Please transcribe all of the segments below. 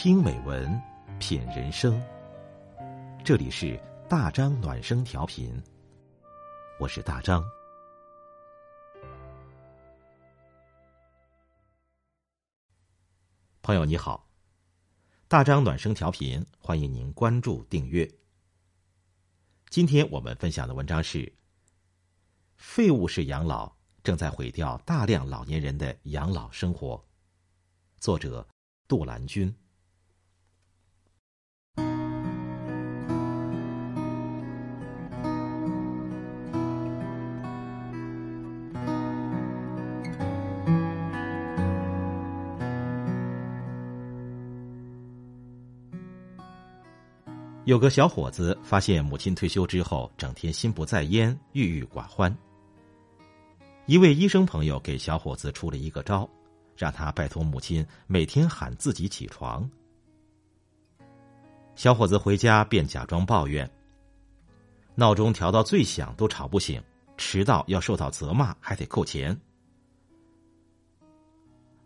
听美文，品人生。这里是大张暖声调频，我是大张。朋友你好，大张暖声调频，欢迎您关注订阅。今天我们分享的文章是：废物式养老正在毁掉大量老年人的养老生活。作者杜兰君。有个小伙子发现母亲退休之后，整天心不在焉、郁郁寡欢。一位医生朋友给小伙子出了一个招，让他拜托母亲每天喊自己起床。小伙子回家便假装抱怨：闹钟调到最响都吵不醒，迟到要受到责骂，还得扣钱。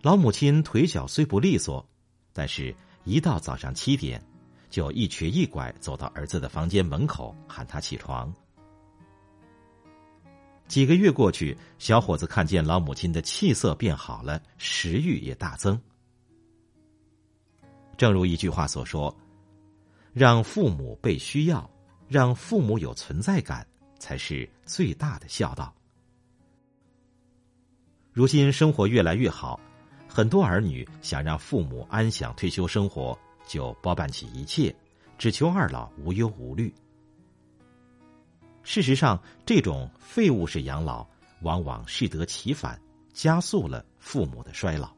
老母亲腿脚虽不利索，但是一到早上七点。就一瘸一拐走到儿子的房间门口喊他起床。几个月过去，小伙子看见老母亲的气色变好了，食欲也大增。正如一句话所说：“让父母被需要，让父母有存在感，才是最大的孝道。”如今生活越来越好，很多儿女想让父母安享退休生活。就包办起一切，只求二老无忧无虑。事实上，这种废物式养老往往适得其反，加速了父母的衰老。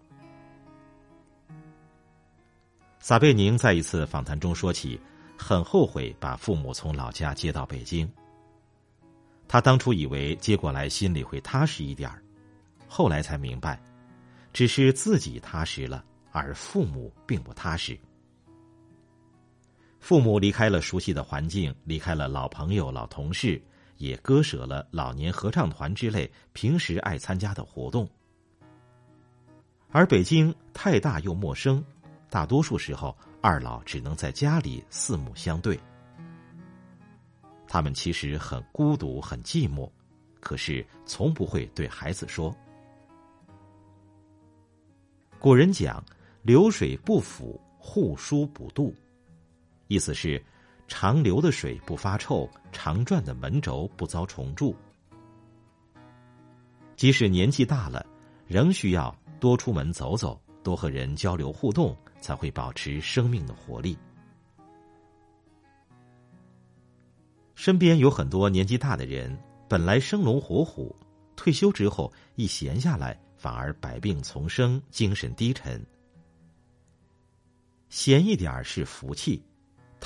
撒贝宁在一次访谈中说起，很后悔把父母从老家接到北京。他当初以为接过来心里会踏实一点儿，后来才明白，只是自己踏实了，而父母并不踏实。父母离开了熟悉的环境，离开了老朋友、老同事，也割舍了老年合唱团之类平时爱参加的活动。而北京太大又陌生，大多数时候二老只能在家里四目相对。他们其实很孤独、很寂寞，可是从不会对孩子说。古人讲：“流水不腐，户枢不蠹。”意思是，长流的水不发臭，常转的门轴不遭虫蛀。即使年纪大了，仍需要多出门走走，多和人交流互动，才会保持生命的活力。身边有很多年纪大的人，本来生龙活虎，退休之后一闲下来，反而百病丛生，精神低沉。闲一点是福气。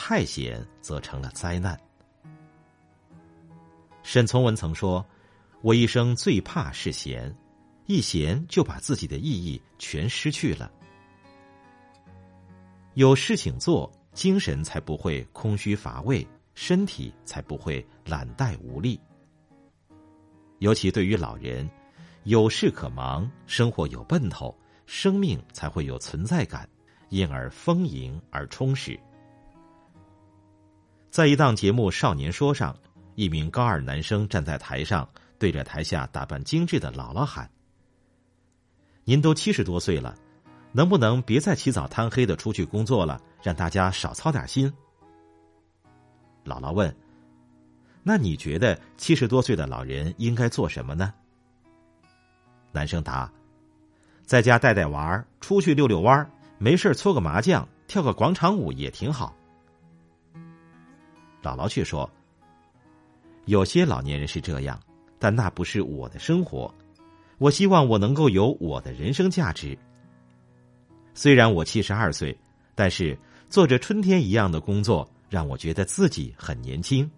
太闲则成了灾难。沈从文曾说：“我一生最怕是闲，一闲就把自己的意义全失去了。有事情做，精神才不会空虚乏味，身体才不会懒怠无力。尤其对于老人，有事可忙，生活有奔头，生命才会有存在感，因而丰盈而充实。”在一档节目《少年说》上，一名高二男生站在台上，对着台下打扮精致的姥姥喊：“您都七十多岁了，能不能别再起早贪黑的出去工作了，让大家少操点心？”姥姥问：“那你觉得七十多岁的老人应该做什么呢？”男生答：“在家带带娃，出去遛遛弯儿没事搓个麻将，跳个广场舞也挺好。”姥姥却说：“有些老年人是这样，但那不是我的生活。我希望我能够有我的人生价值。虽然我七十二岁，但是做着春天一样的工作，让我觉得自己很年轻。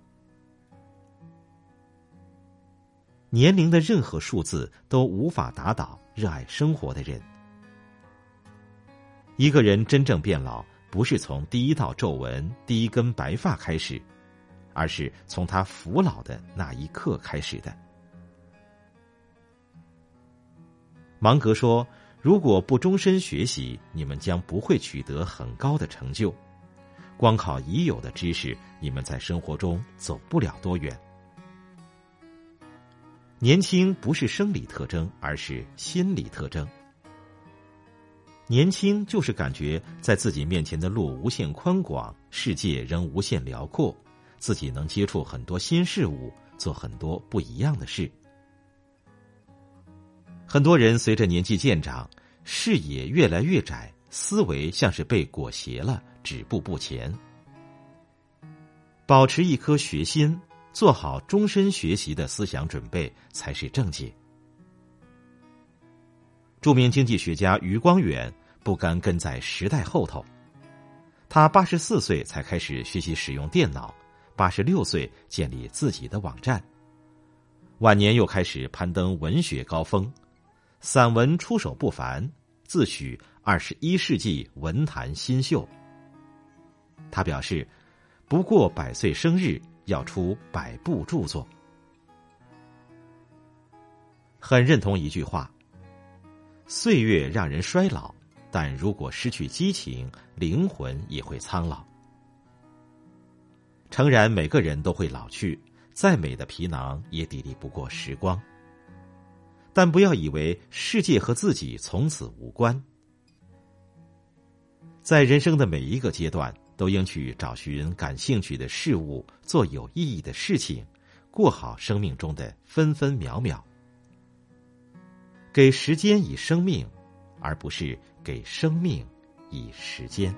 年龄的任何数字都无法打倒热爱生活的人。一个人真正变老。”不是从第一道皱纹、第一根白发开始，而是从他服老的那一刻开始的。芒格说：“如果不终身学习，你们将不会取得很高的成就。光靠已有的知识，你们在生活中走不了多远。年轻不是生理特征，而是心理特征。年轻就是感觉在自己面前的路无限宽广，世界仍无限辽阔，自己能接触很多新事物，做很多不一样的事。很多人随着年纪渐长，视野越来越窄，思维像是被裹挟了，止步不前。保持一颗学心，做好终身学习的思想准备，才是正解。著名经济学家余光远不甘跟在时代后头，他八十四岁才开始学习使用电脑，八十六岁建立自己的网站，晚年又开始攀登文学高峰。散文出手不凡，自诩二十一世纪文坛新秀。他表示，不过百岁生日要出百部著作。很认同一句话：岁月让人衰老，但如果失去激情，灵魂也会苍老。诚然，每个人都会老去，再美的皮囊也抵不过时光。但不要以为世界和自己从此无关，在人生的每一个阶段，都应去找寻感兴趣的事物，做有意义的事情，过好生命中的分分秒秒，给时间以生命，而不是给生命以时间。